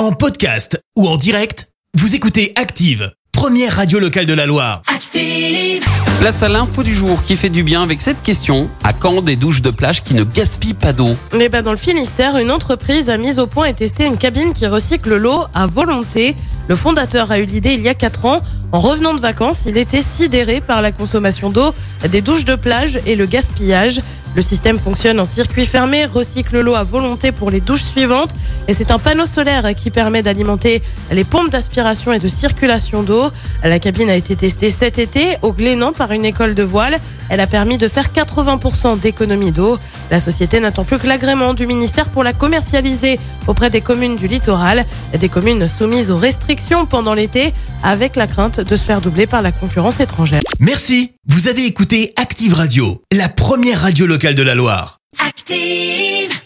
En podcast ou en direct, vous écoutez Active, première radio locale de la Loire. Active. Place à l'info du jour qui fait du bien avec cette question. À quand des douches de plage qui ne gaspillent pas d'eau? Eh ben, dans le Finistère, une entreprise a mis au point et testé une cabine qui recycle l'eau à volonté. Le fondateur a eu l'idée il y a 4 ans. En revenant de vacances, il était sidéré par la consommation d'eau, des douches de plage et le gaspillage. Le système fonctionne en circuit fermé, recycle l'eau à volonté pour les douches suivantes et c'est un panneau solaire qui permet d'alimenter les pompes d'aspiration et de circulation d'eau. La cabine a été testée cet été au Glénan par une école de voile. Elle a permis de faire 80% d'économie d'eau. La société n'attend plus que l'agrément du ministère pour la commercialiser auprès des communes du littoral, des communes soumises aux restrictions pendant l'été avec la crainte de se faire doubler par la concurrence étrangère. Merci, vous avez écouté Active Radio, la première radio locale de la Loire. Active.